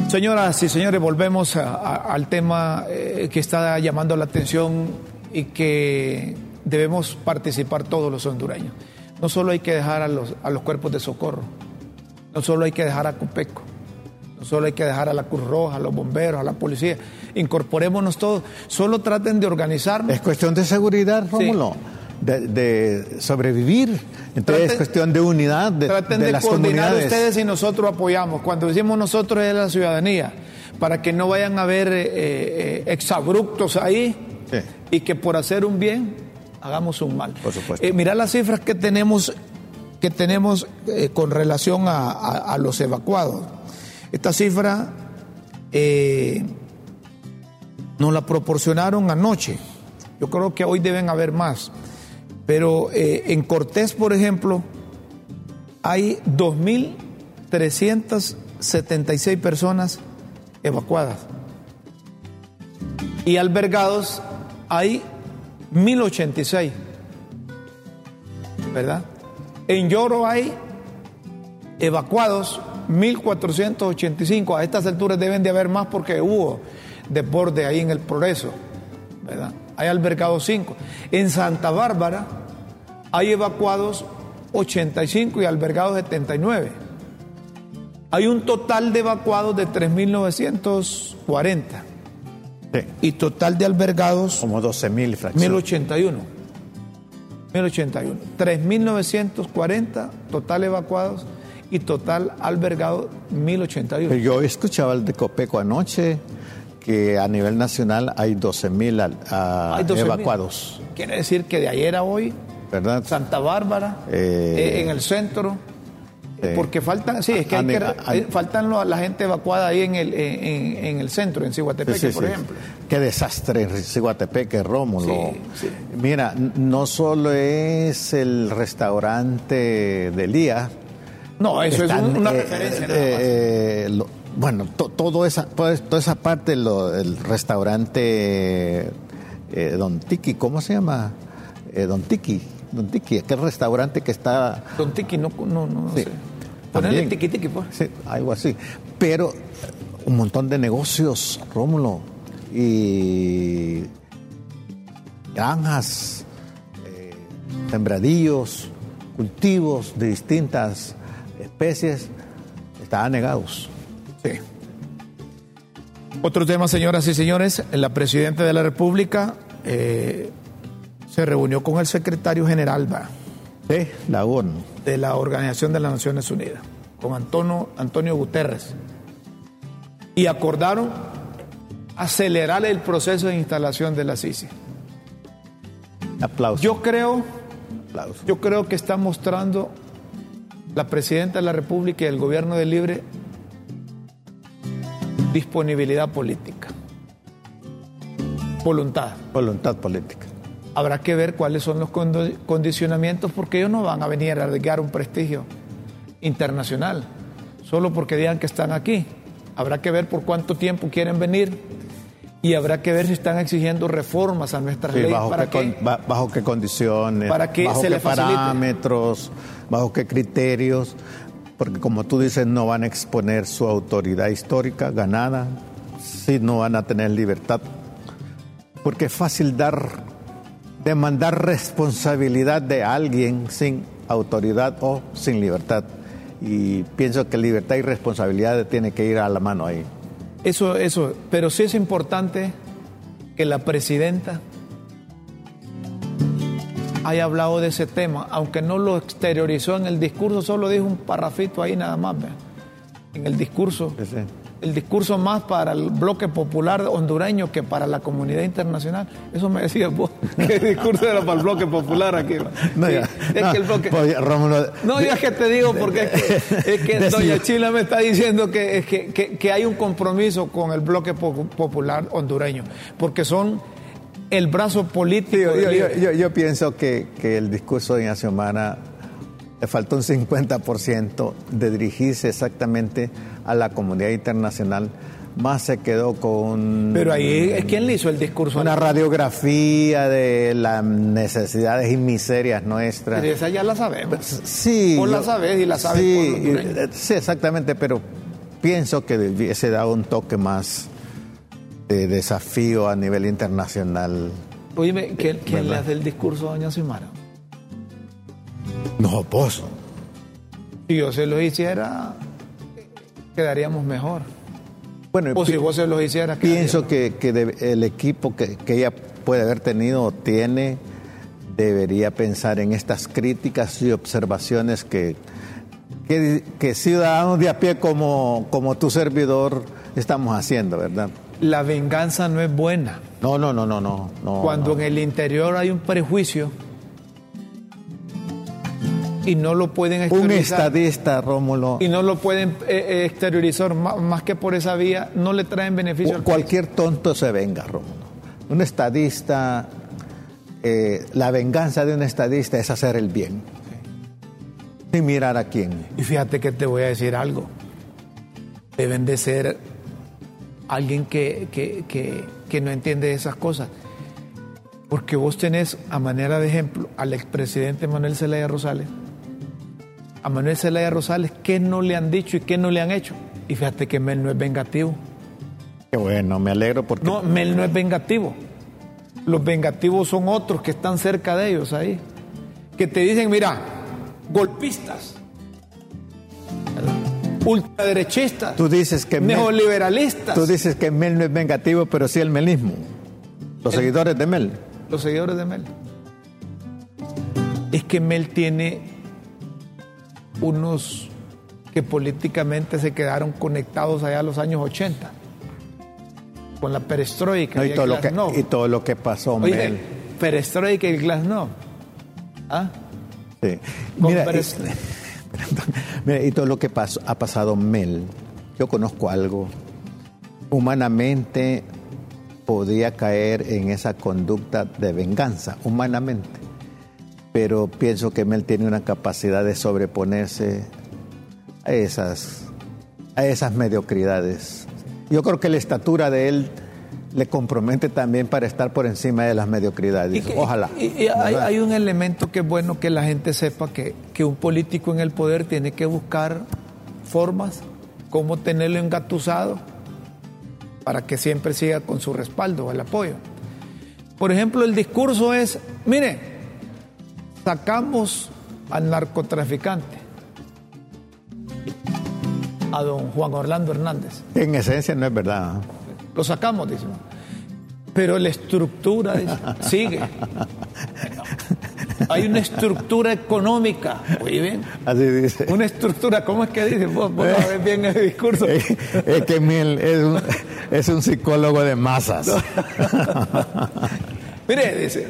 Señoras y señores, volvemos al tema eh, que está llamando la atención y que debemos participar todos los hondureños. No solo hay que dejar a los, a los cuerpos de socorro, no solo hay que dejar a Copeco, no solo hay que dejar a la Cruz Roja, a los bomberos, a la policía. Incorporémonos todos. Solo traten de organizarnos. Es cuestión de seguridad, Rómulo de, sobrevivir. Entonces es cuestión de unidad de, traten de, las coordinar ustedes y nosotros apoyamos. Cuando decimos nosotros es la ciudadanía, para que no vayan a haber eh, eh, exabruptos ahí y que por hacer un bien hagamos un mal. Por supuesto. Eh, mira las cifras que tenemos que tenemos con relación a, los evacuados. Esta cifra nos la proporcionaron anoche. Yo creo que hoy deben haber más. Pero eh, en Cortés, por ejemplo, hay 2.376 personas evacuadas. Y albergados hay 1.086. ¿Verdad? En Lloro hay evacuados 1.485. A estas alturas deben de haber más porque hubo desborde ahí en el progreso. ¿Verdad? Hay albergados 5. En Santa Bárbara hay evacuados 85 y albergados 79. Hay un total de evacuados de 3.940. Y total de albergados. Como 12.000 fracciones. 1.081. 1081. 3.940 total evacuados y total albergado 1081. Yo escuchaba el de Copeco anoche que a nivel nacional hay 12.000 Hay 12.000. evacuados. Quiere decir que de ayer a hoy, ¿Verdad? Santa Bárbara, Eh, eh, en el centro, sí. porque faltan, sí, es que, hay que- eh, faltan la gente evacuada ahí en el, en, el centro, en Sí, sí, por sí. ejemplo. Qué desastre en Ciguatepeque, Rómulo. Mira, no solo es el restaurante de Lía. No, eso están, es un- una eh, referencia. eh, nada más. eh, lo- bueno, to- todo esa, toda, toda esa parte, lo, el restaurante eh, Don Tiki, ¿cómo se llama? Eh, Don Tiki, Don Tiki, aquel restaurante que está Don Tiki, no, no, no Sí. sé. Ponerle tiki tiki, pues. Sí, algo así. Pero eh, un montón de negocios, Rómulo, y granjas, eh, sembradillos, cultivos de distintas especies, estaban negados. Sí. Otro tema, señoras y señores, la presidenta de la República eh, se reunió con el secretario general. Sí, la ONU. de la Organización de las Naciones Unidas, con Antonio, Antonio Guterres, y acordaron acelerar el proceso de instalación de la CICI. Aplausos. Yo creo, aplausos. yo creo que está mostrando la presidenta de la República y el gobierno de Libre disponibilidad política, voluntad. Voluntad política. Habrá que ver cuáles son los condicionamientos porque ellos no van a venir a arriesgar un prestigio internacional solo porque digan que están aquí. Habrá que ver por cuánto tiempo quieren venir y habrá que ver si están exigiendo reformas a nuestras Sí, leyes bajo, para qué, que con- ba- bajo qué condiciones, Para que bajo se qué le facilite. parámetros, bajo qué criterios, porque como tú dices, no van a exponer su autoridad histórica ganada, si no van a tener libertad, porque es fácil dar, demandar responsabilidad de alguien sin autoridad o sin libertad. Y pienso que libertad y responsabilidad tiene que ir a la mano ahí. Eso, eso, pero sí es importante que la presidenta haya hablado de ese tema, aunque no lo exteriorizó en el discurso, solo dijo un parrafito ahí nada más, ¿ve? en el discurso. Sí. El discurso más para el bloque popular hondureño que para la comunidad internacional. Eso me decías vos, que el discurso era para el bloque popular aquí. No, Sí, ya. es No, que el bloque... pues, Rómulo, No, ya que te digo, porque es que, es que doña Chila me está diciendo que, es que, que- que hay un compromiso con el bloque po- popular hondureño, porque son el brazo político. Yo, del yo- líder. yo- yo pienso que, que el discurso de Ignacio Mara le faltó un 50% de dirigirse exactamente a la comunidad internacional. Más se quedó con Pero ahí, ¿es quién le hizo el discurso? una radiografía de las necesidades y miserias nuestras. Esa ya la sabemos. Sí. Vos la sabes y la sabe el sí, eh, sí, exactamente, pero pienso que hubiese dado un toque más de desafío a nivel internacional. Oye, ¿quién, quién le hace el discurso a doña Xiomara? No, pues. Si yo se lo hiciera, quedaríamos mejor. Bueno, O si vos se los hicieras, Pienso que, que el equipo que, que ella puede haber tenido o tiene debería pensar en estas críticas y observaciones que, que, que ciudadanos de a pie como, como tu servidor estamos haciendo, ¿verdad? La venganza no es buena. No, no, no, no, no. no Cuando no. en el interior hay un prejuicio y no lo pueden Un exteriorizar, estadista, Rómulo, y no lo pueden eh, eh, exteriorizar más, que por esa vía, no le traen beneficio al país. cualquier tonto se venga, Rómulo. Un estadista, eh, la venganza de un estadista es hacer el bien. Sin mirar a quién. Y fíjate que te voy a decir algo. Deben de ser alguien que, que, que, que no entiende esas cosas. Porque vos tenés, a manera de ejemplo, al expresidente Manuel Zelaya Rosales. A Manuel Zelaya Rosales, ¿qué no le han dicho y qué no le han hecho? Y fíjate que Mel no es vengativo. Qué bueno, me alegro porque No, Mel no es vengativo. Los vengativos son otros que están cerca de ellos ahí. Que te dicen, mira, golpistas. Ultraderechistas, tú dices que Mel, neoliberalistas, tú dices que Mel no es vengativo, pero sí el melismo. Los seguidores de Mel. los seguidores de Mel. es que Mel tiene unos que políticamente se quedaron conectados allá a los años 80 con la perestroika No, y, el todo lo que, y todo lo que pasó, Oye, Mel. perestroika y el glasnost. ¿Ah? Sí. Mira, y todo lo que ha pasado Mel, yo conozco algo, humanamente podía caer en esa conducta de venganza, humanamente. Pero pienso que Mel tiene una capacidad de sobreponerse a esas, a esas mediocridades. Yo creo que la estatura de él le compromete también para estar por encima de las mediocridades. que- Ojalá. y- y hay, ¿verdad? hay un elemento que es bueno que la gente sepa que, que un político en el poder tiene que buscar formas, cómo tenerlo engatusado para que siempre siga con su respaldo, el apoyo. Por ejemplo, el discurso es, mire, sacamos al narcotraficante, a don Juan Orlando Hernández. En esencia no es verdad. Lo sacamos, dice. Pero la estructura dice, sigue. Hay una estructura económica. Oye, bien. Así dice. Una estructura, ¿cómo es que dice? Vos, vos sabés bien el discurso. Es, es que Mel es un, es un psicólogo de masas. Mire, dice,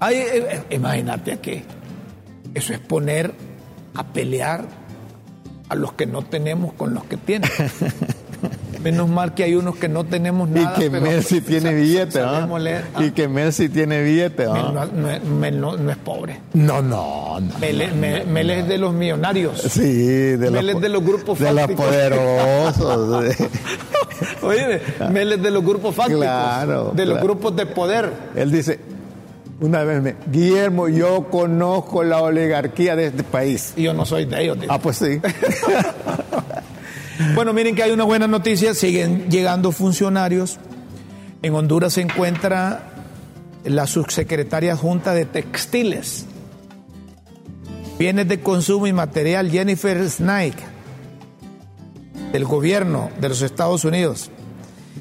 hay, imagínate que eso es poner a pelear a los que no tenemos con los que tienen. Menos mal que hay unos que no tenemos Y nada. que Mel tiene billete, ¿ah? Ah, Y que Mel sí tiene billete. Mel no, no es- Mel no- no es pobre. No, no, no. Mel, es- Mel- Mel es de los millonarios. Sí, de Mel los, es de los grupos de los poderosos. Oye, Mel es de los grupos fácticos. Claro, De los grupos de poder. Él dice, una vez me, Guillermo, yo conozco la oligarquía de este país. Y yo no soy de ellos. dice. Ah, pues sí. Bueno, miren que hay una buena noticia, siguen llegando funcionarios. En Honduras se encuentra la subsecretaria junta de textiles, bienes de consumo y material, Jennifer Snake, del gobierno de los Estados Unidos.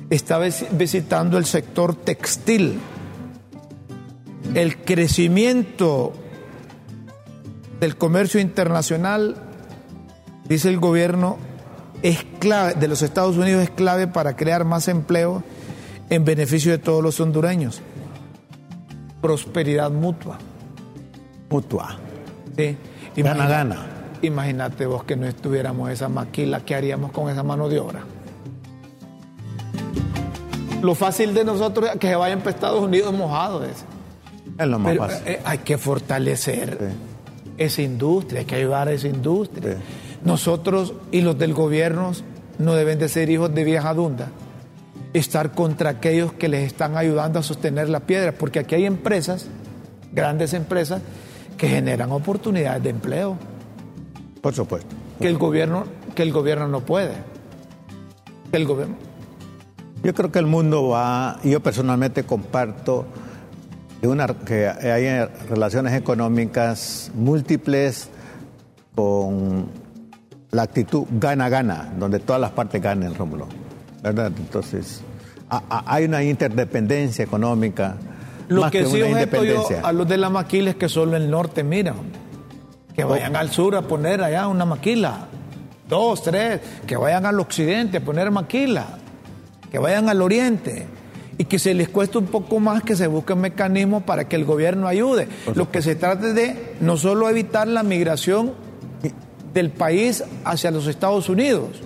Está vis- visitando el sector textil. El crecimiento del comercio internacional, dice el gobierno, es clave, de los Estados Unidos es clave para crear más empleo en beneficio de todos los hondureños. Prosperidad mutua. Mutua. ¿sí? Gana, Imagina- gana. Imagínate vos que no estuviéramos esa maquila, ¿qué haríamos con esa mano de obra? Lo fácil de nosotros es que se vayan para Estados Unidos mojados. es. Es lo más Pero fácil. eh, hay que fortalecer Sí. esa industria, hay que ayudar a esa industria. Sí. Nosotros y los del gobierno no deben de ser hijos de vieja dunda, estar contra aquellos que les están ayudando a sostener la piedra, porque aquí hay empresas, grandes empresas, que generan oportunidades de empleo, Por supuesto. que el gobierno, que el gobierno no puede. Que el gobierno. Yo creo que el mundo va, yo personalmente comparto de una, que hay relaciones económicas múltiples con la actitud gana-gana, donde todas las partes ganen, Rómulo. ¿Verdad? Entonces, a- a- hay una interdependencia económica. Lo más que, que, sí una yo independencia. a los de la maquila es que solo el norte mira, que vayan al sur a poner allá una maquila, dos, tres, que vayan al occidente a poner maquila, que vayan al oriente y que se les cueste un poco más que se busquen mecanismos para que el gobierno ayude. Lo que se trata de no solo evitar la migración del país hacia los Estados Unidos,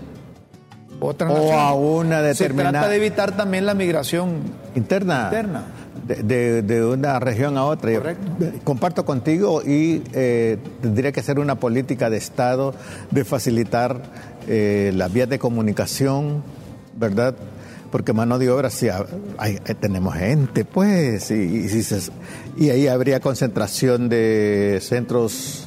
otra O nación. a una Se determinada- trata de evitar también la migración interna, Interna. De, de- de una región a otra. Yo Correcto. Comparto contigo y eh, tendría que ser una política de Estado de facilitar eh, las vías de comunicación, ¿verdad? Porque mano de obra, sí, hay- eh, tenemos gente, pues, y, y si se- y ahí habría concentración de centros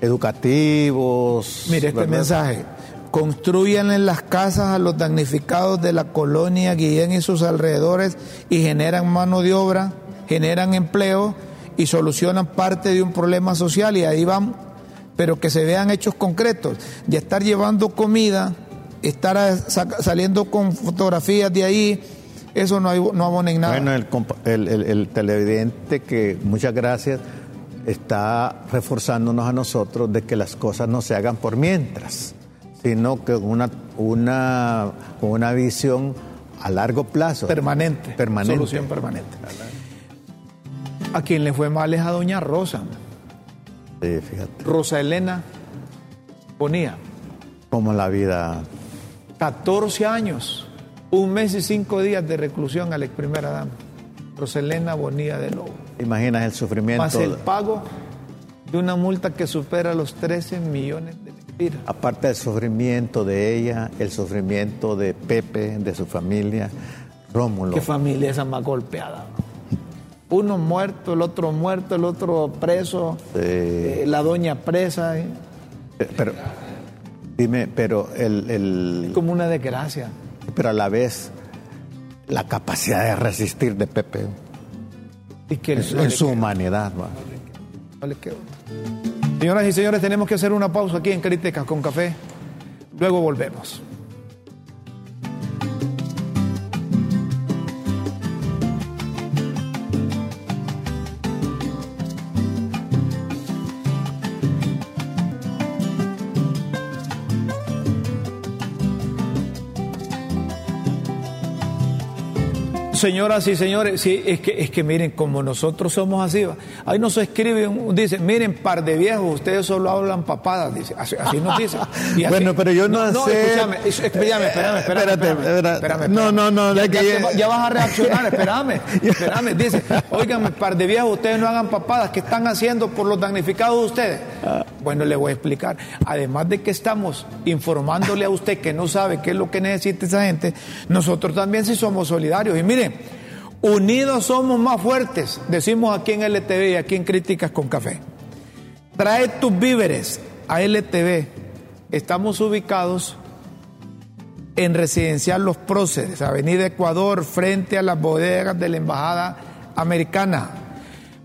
educativos. Mire este ¿verdad? mensaje. Construyanle las casas a los damnificados de la colonia Guillén y sus alrededores y generan mano de obra, generan empleo y solucionan parte de un problema social y ahí van, pero que se vean hechos concretos. Y estar llevando comida, estar saliendo con fotografías de ahí, eso no, hay, no abona en nada. Bueno, el, compa- el- el- el televidente que, muchas gracias, está reforzándonos a nosotros de que las cosas no se hagan por mientras, sino que una, una, con una visión a largo plazo. Permanente. Permanente. Solución permanente. A quien le fue mal es a doña Rosa. Sí, fíjate. Rosa Elena Bonía. Como la vida. 14 años, un mes y cinco días de reclusión a la ex primera dama. Rosa Elena Bonía de Lobo. Imaginas el sufrimiento. Más el pago de una multa que supera los 13 millones de lempiras. Aparte del sufrimiento de ella, el sufrimiento de Pepe, de su familia, Rómulo. ¿Qué familia esa más golpeada? Uno muerto, el otro muerto, el otro preso, Sí. eh, la doña presa. eh. Eh, Pero, dime, pero el, el- Como una desgracia. pero a la vez la capacidad de resistir de Pepe Y que en, no en le su humanidad. va. no le quedó. Señoras y señores, tenemos que hacer una pausa aquí en Críticas con Café. Luego volvemos. Señoras y señores, sí, es que, es que miren, como nosotros somos así, ahí nos escribe, un- dice, miren, par de viejos, ustedes solo hablan papadas, dice, así, así nos dice. Y así- Bueno, pero yo no sé- escúchame, es- espérame, espérame, espérame, Espérate, espérame, espera- espérame, no, espérame. no, no, ya, que vas a reaccionar, espérame, espérame, dice, óigame, par de viejos, ustedes no hagan papadas, ¿qué están haciendo por los damnificados de ustedes? Bueno, le voy a explicar, además de que estamos informándole a usted que no sabe qué es lo que necesita esa gente, nosotros también sí somos solidarios, y miren, Unidos somos más fuertes, decimos aquí en LTV y aquí en Críticas con Café. Trae tus víveres a LTV. Estamos ubicados en Residencial Los Próceres, Avenida Ecuador, frente a las bodegas de la Embajada Americana.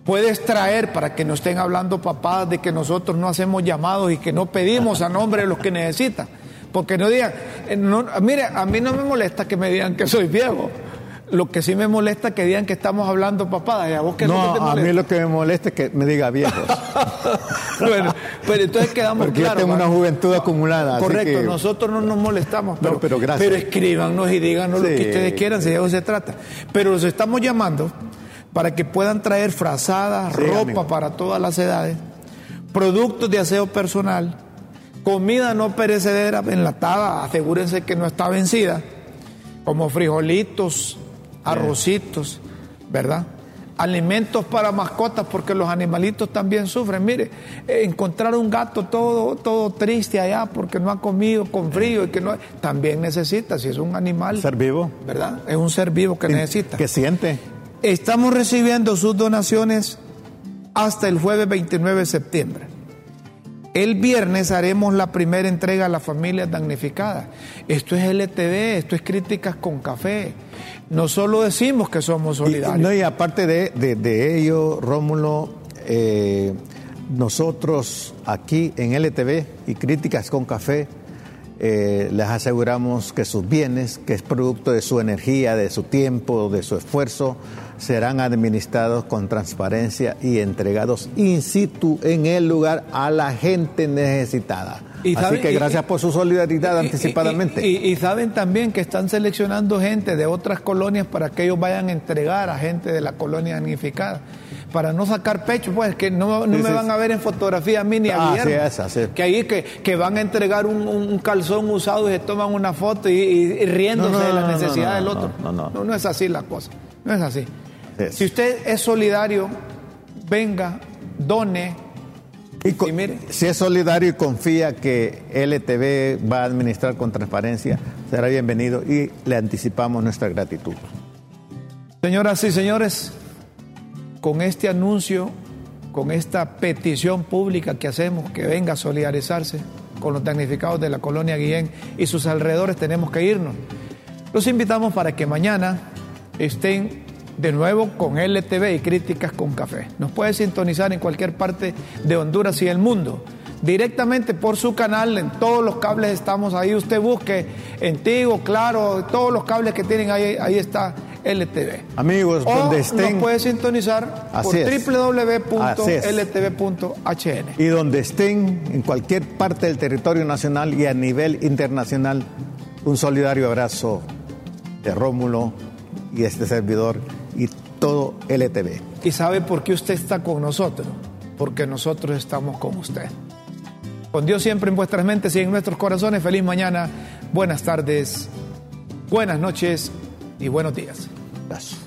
Puedes traer para que no estén hablando papás de que nosotros no hacemos llamados y que no pedimos a nombre de los que necesitan. Porque no digan, eh, no, mire, a mí no me molesta que me digan que soy viejo. Lo que sí me molesta es que digan que estamos hablando papadas. ¿Y a vos qué No, a mí lo que me molesta es que me diga viejos. bueno, pero entonces quedamos Porque yo claros. tengo una juventud acumulada. Correcto, que- nosotros no nos molestamos, pero, No, pero gracias. escríbanos y díganos lo que ustedes quieran, si de eso se trata. Pero los estamos llamando para que puedan traer frazadas, Sí, ropa amigo. para todas las edades, productos de aseo personal, comida no perecedera, enlatada, asegúrense que no está vencida, como frijolitos, arrocitos, ¿verdad? Alimentos para mascotas, porque los animalitos también sufren. Mire, encontrar un gato todo, todo triste allá porque no ha comido con frío y que no también necesita, si es un animal, Ser vivo. ¿verdad? Es un ser vivo que necesita. Que siente. Estamos recibiendo sus donaciones hasta el jueves 29 de septiembre. El viernes haremos la primera entrega a las familias damnificadas. Esto es LTV, esto es críticas con café. No solo decimos que somos Y, solidarios. no, y aparte de, de- de ello, Rómulo, eh, nosotros aquí en LTV y Críticas con Café, eh, les aseguramos que sus bienes, que es producto de su energía, de su tiempo, de su esfuerzo, serán administrados con transparencia y entregados in situ en el lugar a la gente necesitada. Y Así que y- gracias por su solidaridad Y- anticipadamente. Y, saben también que están seleccionando gente de otras colonias para que ellos vayan a entregar a gente de la colonia damnificada. Para no sacar pecho, pues que no, no Sí, me sí, van sí. a ver en fotografía a mí ni a Ah. Que ahí que, que van a entregar un, un calzón usado y se toman una foto y, riéndose No, no, de la necesidad del otro. no, no. no, no es así la cosa. No es así. Si usted es solidario, venga, done. Y Y mire. si es solidario y confía que LTV va a administrar con transparencia, será bienvenido y le anticipamos nuestra gratitud. Señoras y señores, con este anuncio, con esta petición pública que hacemos, que venga a solidarizarse con los damnificados de la colonia Guillén y sus alrededores, tenemos que irnos. Los invitamos para que mañana estén de nuevo con LTV y Críticas con Café. Nos puede sintonizar en cualquier parte de Honduras y el mundo. Directamente por su canal, en todos los cables estamos ahí. Usted busque en Tigo, claro, todos los cables que tienen ahí, ahí está LTV. Amigos, o donde estén. Nos puede sintonizar por www.ltv.hn. Y donde estén, en cualquier parte del territorio nacional y a nivel internacional, un solidario abrazo de Rómulo y este servidor LTV. ¿Y sabe por qué usted está con nosotros? Porque nosotros estamos con usted. Con Dios siempre en vuestras mentes y en nuestros corazones. Feliz mañana, buenas tardes, buenas noches y buenos días. Abrazo.